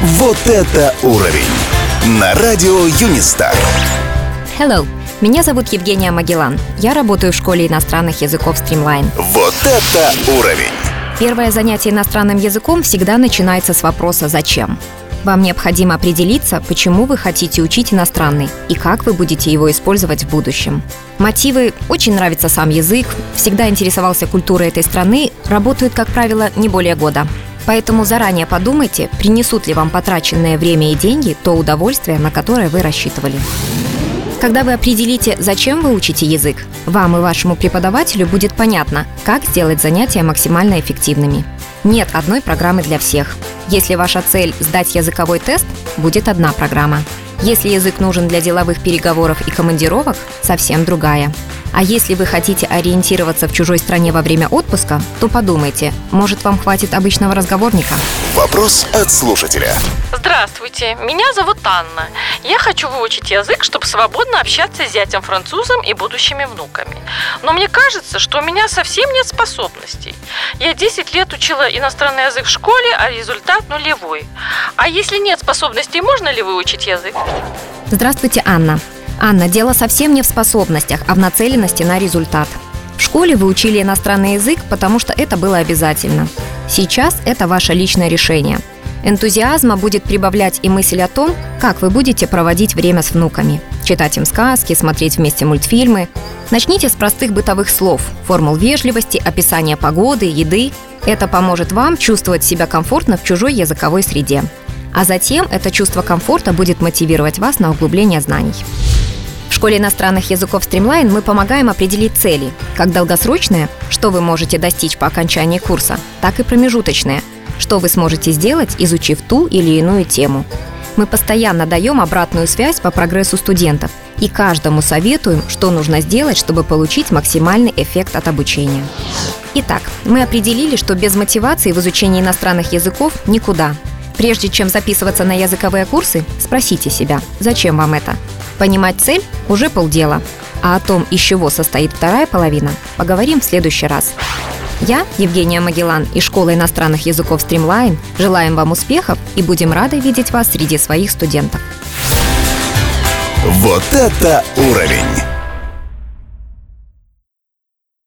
Вот это уровень! На радио Юнистар. Hello, меня зовут Евгения Магеллан. Я работаю в школе иностранных языков Streamline. Вот это уровень! Первое занятие иностранным языком всегда начинается с вопроса «Зачем?». Вам необходимо определиться, почему вы хотите учить иностранный и как вы будете его использовать в будущем. Мотивы «очень нравится сам язык», «всегда интересовался культурой этой страны» работают, как правило, не более года. Поэтому заранее подумайте, принесут ли вам потраченное время и деньги то удовольствие, на которое вы рассчитывали. Когда вы определите, зачем вы учите язык, вам и вашему преподавателю будет понятно, как сделать занятия максимально эффективными. Нет одной программы для всех. Если ваша цель – сдать языковой тест, будет одна программа. Если язык нужен для деловых переговоров и командировок, совсем другая. А если вы хотите ориентироваться в чужой стране во время отпуска, то подумайте, может вам хватит обычного разговорника? Вопрос от слушателя. Здравствуйте, меня зовут Анна. Я хочу выучить язык, чтобы свободно общаться с зятем французом и будущими внуками. Но мне кажется, что у меня совсем нет способностей. Я 10 лет учила иностранный язык в школе, а результат нулевой. А если нет способностей, можно ли выучить язык? Здравствуйте, Анна. Анна, дело совсем не в способностях, а в нацеленности на результат. В школе вы учили иностранный язык, потому что это было обязательно. Сейчас это ваше личное решение. Энтузиазма будет прибавлять и мысль о том, как вы будете проводить время с внуками. Читать им сказки, смотреть вместе мультфильмы. Начните с простых бытовых слов, формул вежливости, описания погоды, еды. Это поможет вам чувствовать себя комфортно в чужой языковой среде. А затем это чувство комфорта будет мотивировать вас на углубление знаний. Школе иностранных языков Streamline мы помогаем определить цели, как долгосрочные, что вы можете достичь по окончании курса, так и промежуточные, что вы сможете сделать, изучив ту или иную тему. Мы постоянно даем обратную связь по прогрессу студентов и каждому советуем, что нужно сделать, чтобы получить максимальный эффект от обучения. Итак, мы определили, что без мотивации в изучении иностранных языков никуда. Прежде чем записываться на языковые курсы, спросите себя, зачем вам это? Понимать цель – уже полдела. А о том, из чего состоит вторая половина, поговорим в следующий раз. Я, Евгения Магеллан из Школы иностранных языков Streamline, желаем вам успехов и будем рады видеть вас среди своих студентов. Вот это уровень!